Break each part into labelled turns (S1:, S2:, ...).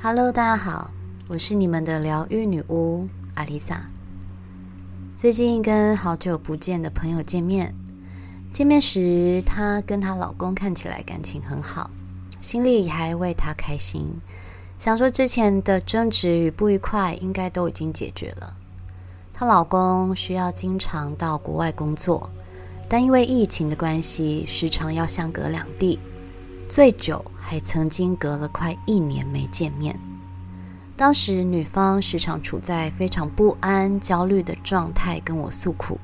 S1: Hello，大家好，我是你们的疗愈女巫阿丽萨。最近跟好久不见的朋友见面，见面时她跟她老公看起来感情很好，心里还为她开心，想说之前的争执与不愉快应该都已经解决了。她老公需要经常到国外工作，但因为疫情的关系，时常要相隔两地。最久还曾经隔了快一年没见面。当时女方时常处在非常不安、焦虑的状态，跟我诉苦，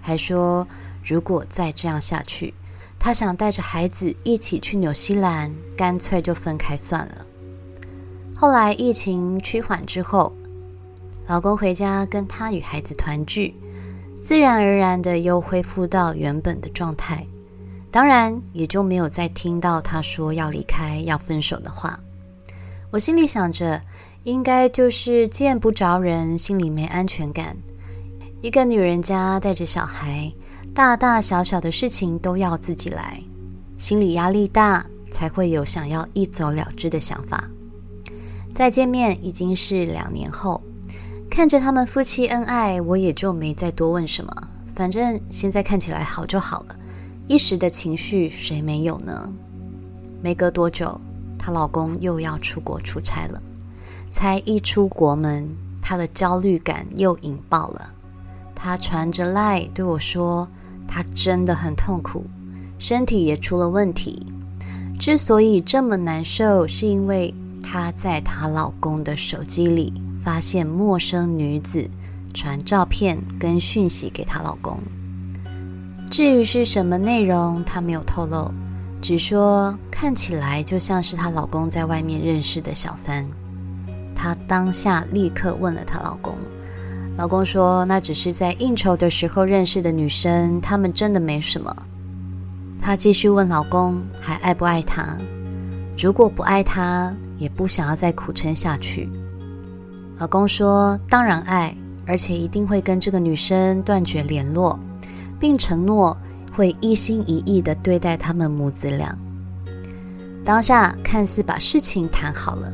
S1: 还说如果再这样下去，她想带着孩子一起去纽西兰，干脆就分开算了。后来疫情趋缓之后，老公回家跟她与孩子团聚，自然而然的又恢复到原本的状态。当然，也就没有再听到他说要离开、要分手的话。我心里想着，应该就是见不着人，心里没安全感。一个女人家带着小孩，大大小小的事情都要自己来，心理压力大，才会有想要一走了之的想法。再见面已经是两年后，看着他们夫妻恩爱，我也就没再多问什么。反正现在看起来好就好了。一时的情绪，谁没有呢？没隔多久，她老公又要出国出差了。才一出国门，她的焦虑感又引爆了。她传着赖对我说：“她真的很痛苦，身体也出了问题。之所以这么难受，是因为她在她老公的手机里发现陌生女子传照片跟讯息给她老公。”至于是什么内容，她没有透露，只说看起来就像是她老公在外面认识的小三。她当下立刻问了她老公，老公说那只是在应酬的时候认识的女生，他们真的没什么。她继续问老公还爱不爱她？如果不爱她，也不想要再苦撑下去。老公说当然爱，而且一定会跟这个女生断绝联络。并承诺会一心一意的对待他们母子俩。当下看似把事情谈好了，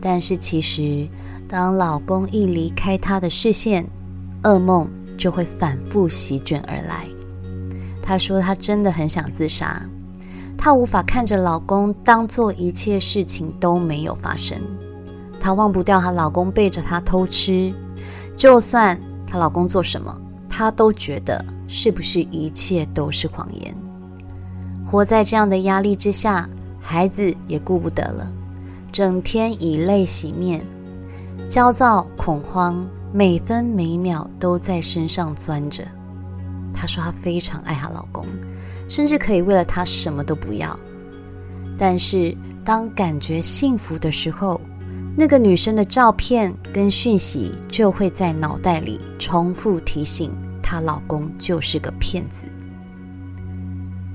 S1: 但是其实当老公一离开她的视线，噩梦就会反复席卷而来。她说她真的很想自杀，她无法看着老公当做一切事情都没有发生，她忘不掉她老公背着她偷吃，就算她老公做什么，她都觉得。是不是一切都是谎言？活在这样的压力之下，孩子也顾不得了，整天以泪洗面，焦躁恐慌，每分每秒都在身上钻着。她说她非常爱她老公，甚至可以为了他什么都不要。但是当感觉幸福的时候，那个女生的照片跟讯息就会在脑袋里重复提醒。她老公就是个骗子。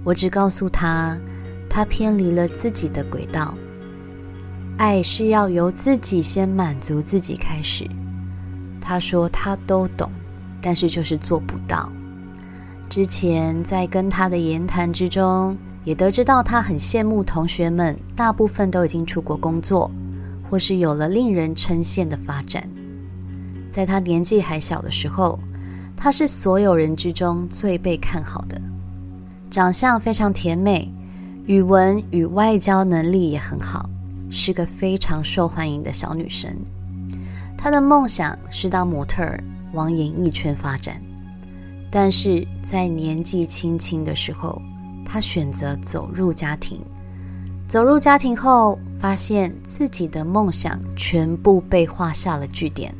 S1: 我只告诉她，她偏离了自己的轨道。爱是要由自己先满足自己开始。她说她都懂，但是就是做不到。之前在跟她的言谈之中，也得知到她很羡慕同学们，大部分都已经出国工作，或是有了令人称羡的发展。在她年纪还小的时候。她是所有人之中最被看好的，长相非常甜美，语文与外交能力也很好，是个非常受欢迎的小女生。她的梦想是当模特儿，往演艺圈发展，但是在年纪轻轻的时候，她选择走入家庭。走入家庭后，发现自己的梦想全部被画下了句点，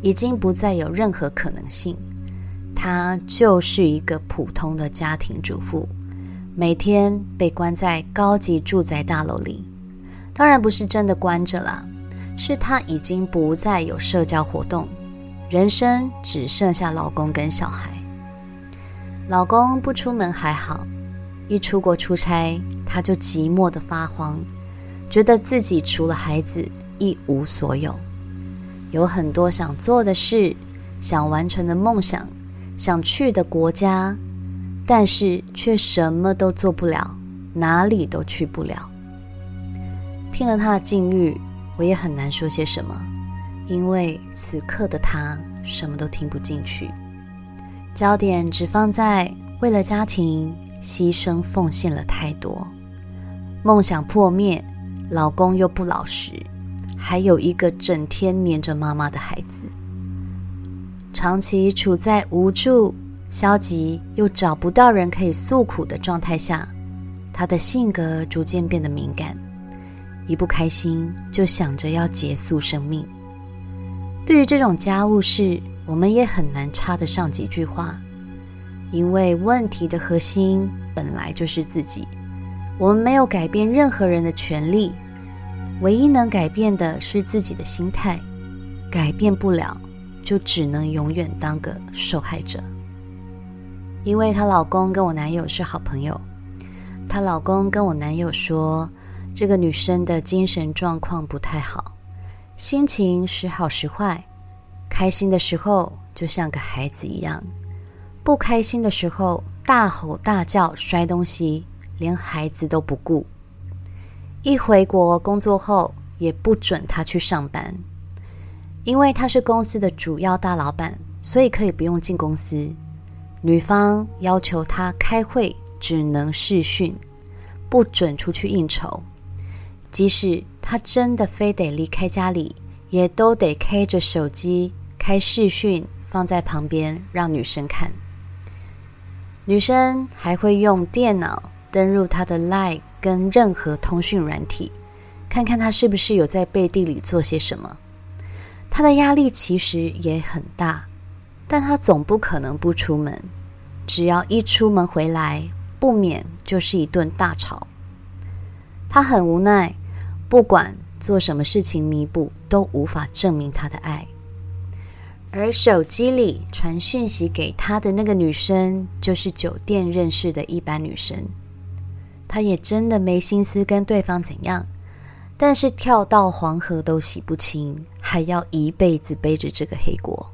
S1: 已经不再有任何可能性。她就是一个普通的家庭主妇，每天被关在高级住宅大楼里。当然不是真的关着啦，是她已经不再有社交活动，人生只剩下老公跟小孩。老公不出门还好，一出国出差，她就寂寞的发慌，觉得自己除了孩子一无所有，有很多想做的事，想完成的梦想。想去的国家，但是却什么都做不了，哪里都去不了。听了他的境遇，我也很难说些什么，因为此刻的他什么都听不进去，焦点只放在为了家庭牺牲奉献了太多，梦想破灭，老公又不老实，还有一个整天黏着妈妈的孩子，长期处在无助、消极又找不到人可以诉苦的状态下，他的性格逐渐变得敏感。一不开心就想着要结束生命。对于这种家务事，我们也很难插得上几句话，因为问题的核心本来就是自己。我们没有改变任何人的权利，唯一能改变的是自己的心态。改变不了，就只能永远当个受害者。因为她老公跟我男友是好朋友，她老公跟我男友说。这个女生的精神状况不太好，心情时好时坏，开心的时候就像个孩子一样，不开心的时候大吼大叫、摔东西，连孩子都不顾。一回国工作后，也不准她去上班，因为他是公司的主要大老板，所以可以不用进公司。女方要求他开会只能视讯，不准出去应酬。即使他真的非得离开家里，也都得开着手机开视讯放在旁边让女生看。女生还会用电脑登入他的 LINE 跟任何通讯软体，看看他是不是有在背地里做些什么。他的压力其实也很大，但他总不可能不出门，只要一出门回来，不免就是一顿大吵。他很无奈。不管做什么事情弥补，都无法证明他的爱。而手机里传讯息给他的那个女生，就是酒店认识的一般女生。他也真的没心思跟对方怎样，但是跳到黄河都洗不清，还要一辈子背着这个黑锅。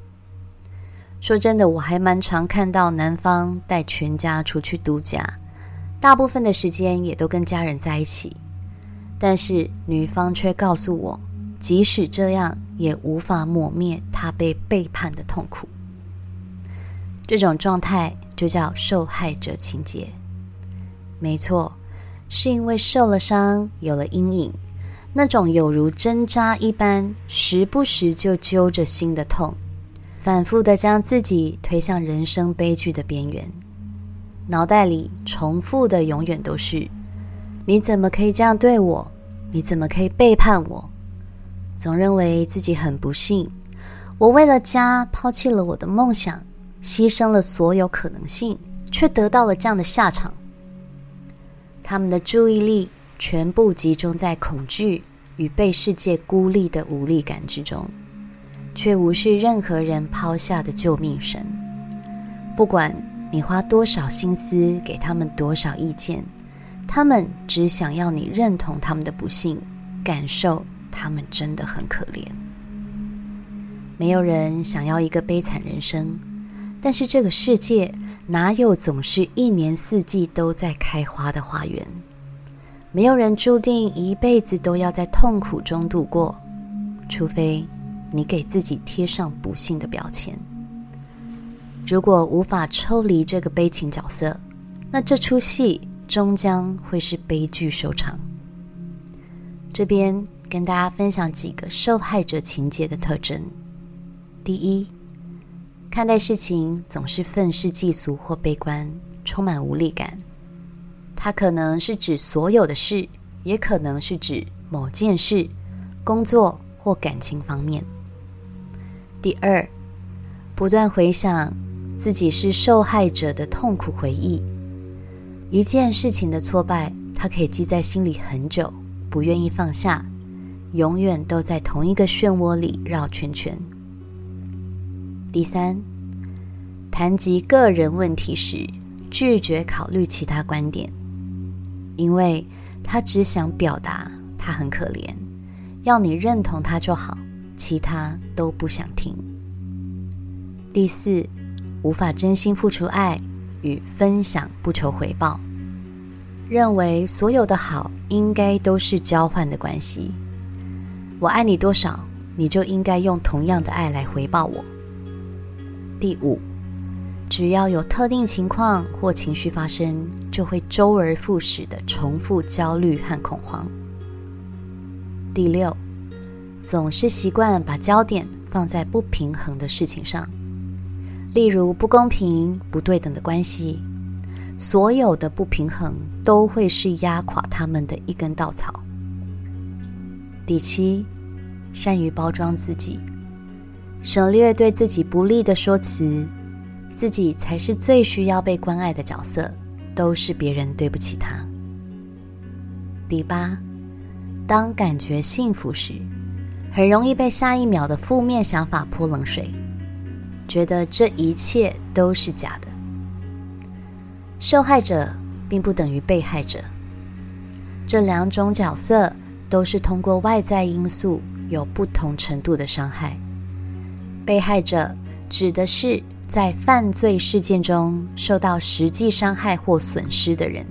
S1: 说真的，我还蛮常看到男方带全家出去度假，大部分的时间也都跟家人在一起。但是女方却告诉我，即使这样，也无法抹灭她被背叛的痛苦。这种状态就叫受害者情节。没错，是因为受了伤，有了阴影，那种有如针扎一般，时不时就揪着心的痛，反复的将自己推向人生悲剧的边缘。脑袋里重复的永远都是。你怎么可以这样对我？你怎么可以背叛我？总认为自己很不幸，我为了家抛弃了我的梦想，牺牲了所有可能性，却得到了这样的下场。他们的注意力全部集中在恐惧与被世界孤立的无力感之中，却无视任何人抛下的救命绳。不管你花多少心思，给他们多少意见。他们只想要你认同他们的不幸，感受他们真的很可怜。没有人想要一个悲惨人生，但是这个世界哪有总是一年四季都在开花的花园？没有人注定一辈子都要在痛苦中度过，除非你给自己贴上不幸的标签。如果无法抽离这个悲情角色，那这出戏，终将会是悲剧收场。这边跟大家分享几个受害者情节的特征：第一，看待事情总是愤世嫉俗或悲观，充满无力感。它可能是指所有的事，也可能是指某件事、工作或感情方面。第二，不断回想自己是受害者的痛苦回忆。一件事情的挫败，他可以记在心里很久，不愿意放下，永远都在同一个漩涡里绕圈圈。第三，谈及个人问题时，拒绝考虑其他观点，因为他只想表达他很可怜，要你认同他就好，其他都不想听。第四，无法真心付出爱。与分享不求回报，认为所有的好应该都是交换的关系。我爱你多少，你就应该用同样的爱来回报我。第五，只要有特定情况或情绪发生，就会周而复始的重复焦虑和恐慌。第六，总是习惯把焦点放在不平衡的事情上，例如不公平、不对等的关系，所有的不平衡都会是压垮他们的一根稻草。第七，善于包装自己，省略对自己不利的说辞，自己才是最需要被关爱的角色，都是别人对不起他。第八，当感觉幸福时，很容易被下一秒的负面想法泼冷水，觉得这一切都是假的。受害者并不等于被害者，这两种角色。都是通过外在因素有不同程度的伤害。被害者指的是在犯罪事件中受到实际伤害或损失的人，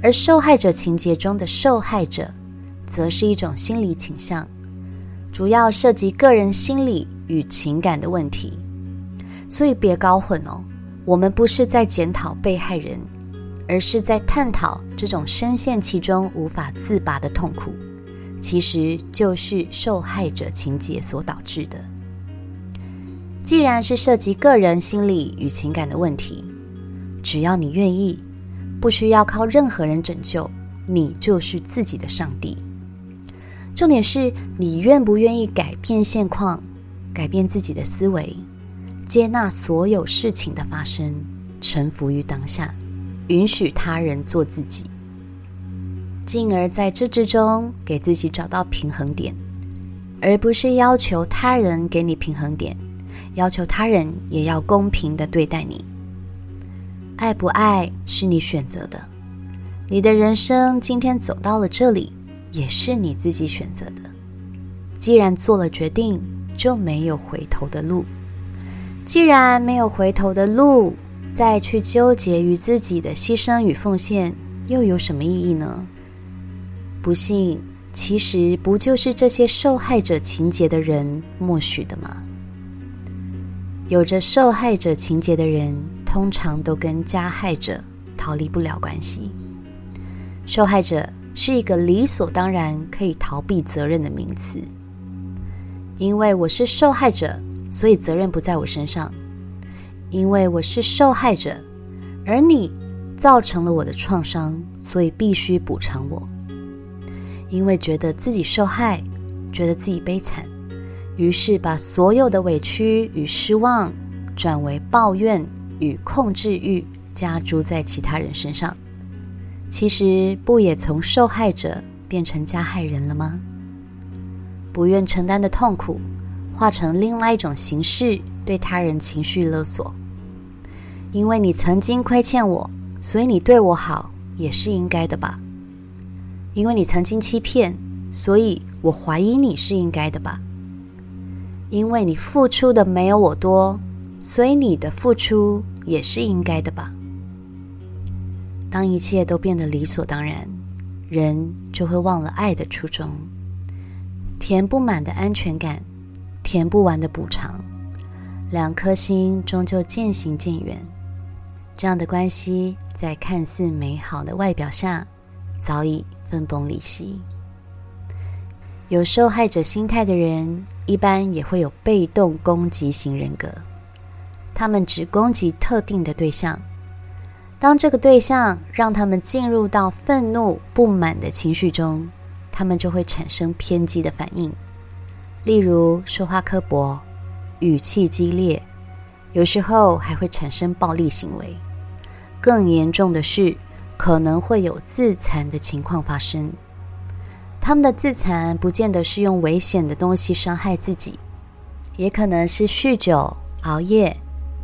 S1: 而受害者情节中的受害者，则是一种心理倾向，主要涉及个人心理与情感的问题。所以别搞混哦，我们不是在检讨被害人。而是在探讨这种深陷其中无法自拔的痛苦，其实就是受害者情节所导致的。既然是涉及个人心理与情感的问题，只要你愿意，不需要靠任何人拯救，你就是自己的上帝。重点是你愿不愿意改变现况，改变自己的思维，接纳所有事情的发生，臣服于当下。允许他人做自己，进而在这之中给自己找到平衡点，而不是要求他人给你平衡点，要求他人也要公平的对待你。爱不爱是你选择的，你的人生今天走到了这里，也是你自己选择的。既然做了决定，就没有回头的路。既然没有回头的路，再去纠结于自己的牺牲与奉献，又有什么意义呢？不幸，其实不就是这些受害者情节的人默许的吗？有着受害者情节的人，通常都跟加害者逃离不了关系。受害者是一个理所当然可以逃避责任的名词，因为我是受害者，所以责任不在我身上。因为我是受害者，而你造成了我的创伤，所以必须补偿我。因为觉得自己受害，觉得自己悲惨，于是把所有的委屈与失望转为抱怨与控制欲加诸在其他人身上。其实不也从受害者变成加害人了吗？不愿承担的痛苦，化成另外一种形式对他人情绪勒索。因为你曾经亏欠我，所以你对我好也是应该的吧？因为你曾经欺骗，所以我怀疑你是应该的吧？因为你付出的没有我多，所以你的付出也是应该的吧？当一切都变得理所当然，人就会忘了爱的初衷。填不满的安全感，填不完的补偿，两颗心终究渐行渐远。这样的关系，在看似美好的外表下，早已分崩离析。有受害者心态的人，一般也会有被动攻击型人格。他们只攻击特定的对象，当这个对象让他们进入到愤怒、不满的情绪中，他们就会产生偏激的反应，例如说话刻薄、语气激烈，有时候还会产生暴力行为。更严重的是，可能会有自残的情况发生。他们的自残不见得是用危险的东西伤害自己，也可能是酗酒、熬夜、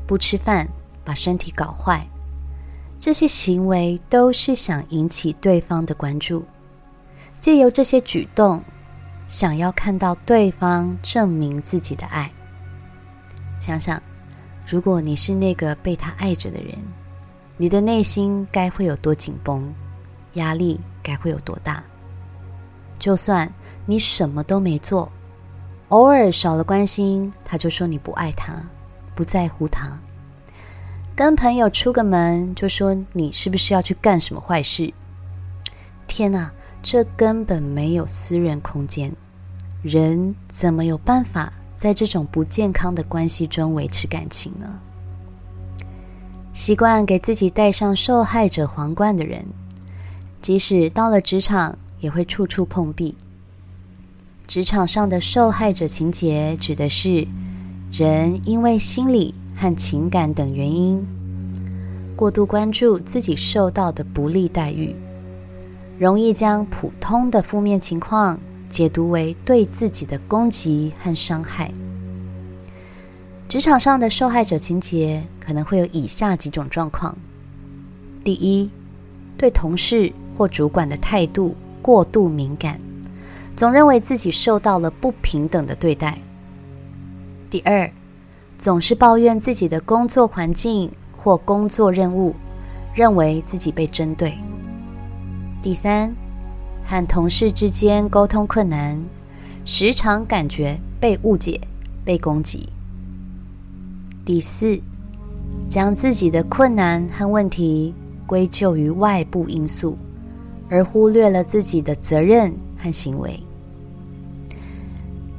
S1: 不吃饭，把身体搞坏。这些行为都是想引起对方的关注，借由这些举动，想要看到对方证明自己的爱。想想，如果你是那个被他爱着的人。你的内心该会有多紧绷，压力该会有多大？就算你什么都没做，偶尔少了关心，他就说你不爱他，不在乎他。跟朋友出个门，就说你是不是要去干什么坏事？天哪，这根本没有私人空间，人怎么有办法在这种不健康的关系中维持感情呢？习惯给自己戴上受害者皇冠的人，即使到了职场，也会处处碰壁。职场上的受害者情节，指的是人因为心理和情感等原因，过度关注自己受到的不利待遇，容易将普通的负面情况解读为对自己的攻击和伤害。职场上的受害者情节可能会有以下几种状况：第一，对同事或主管的态度过度敏感，总认为自己受到了不平等的对待；第二，总是抱怨自己的工作环境或工作任务，认为自己被针对；第三，和同事之间沟通困难，时常感觉被误解、被攻击。第四，将自己的困难和问题归咎于外部因素，而忽略了自己的责任和行为。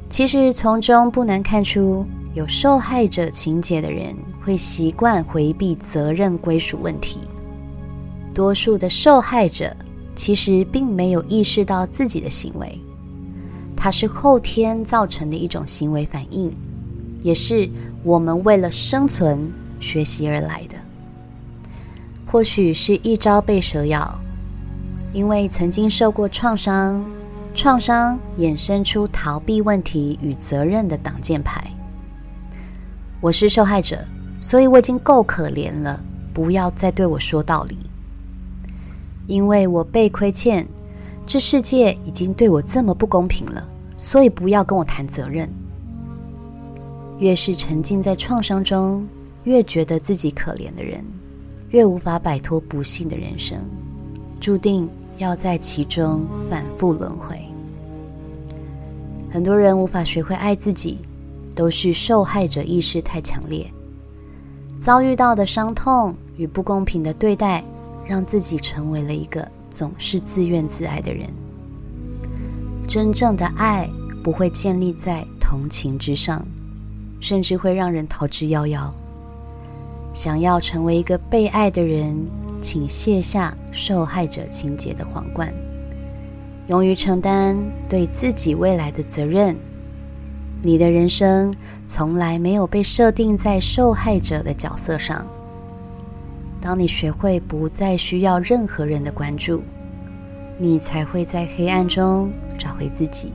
S1: 其实从中不难看出，有受害者情节的人会习惯回避责任归属问题。多数的受害者其实并没有意识到自己的行为，它是后天造成的一种行为反应。也是我们为了生存学习而来的。或许是一朝被蛇咬，因为曾经受过创伤，创伤衍生出逃避问题与责任的挡箭牌。我是受害者，所以我已经够可怜了，不要再对我说道理。因为我被亏欠，这世界已经对我这么不公平了，所以不要跟我谈责任。越是沉浸在创伤中，越觉得自己可怜的人，越无法摆脱不幸的人生，注定要在其中反复轮回。很多人无法学会爱自己，都是受害者意识太强烈，遭遇到的伤痛与不公平的对待，让自己成为了一个总是自怨自艾的人。真正的爱不会建立在同情之上。甚至会让人逃之夭夭。想要成为一个被爱的人，请卸下受害者情节的皇冠，勇于承担对自己未来的责任。你的人生从来没有被设定在受害者的角色上。当你学会不再需要任何人的关注，你才会在黑暗中找回自己，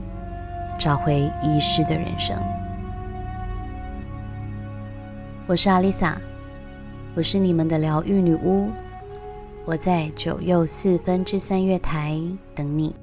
S1: 找回遗失的人生。我是阿丽萨，我是你们的疗愈女巫，我在九又四分之三月台等你。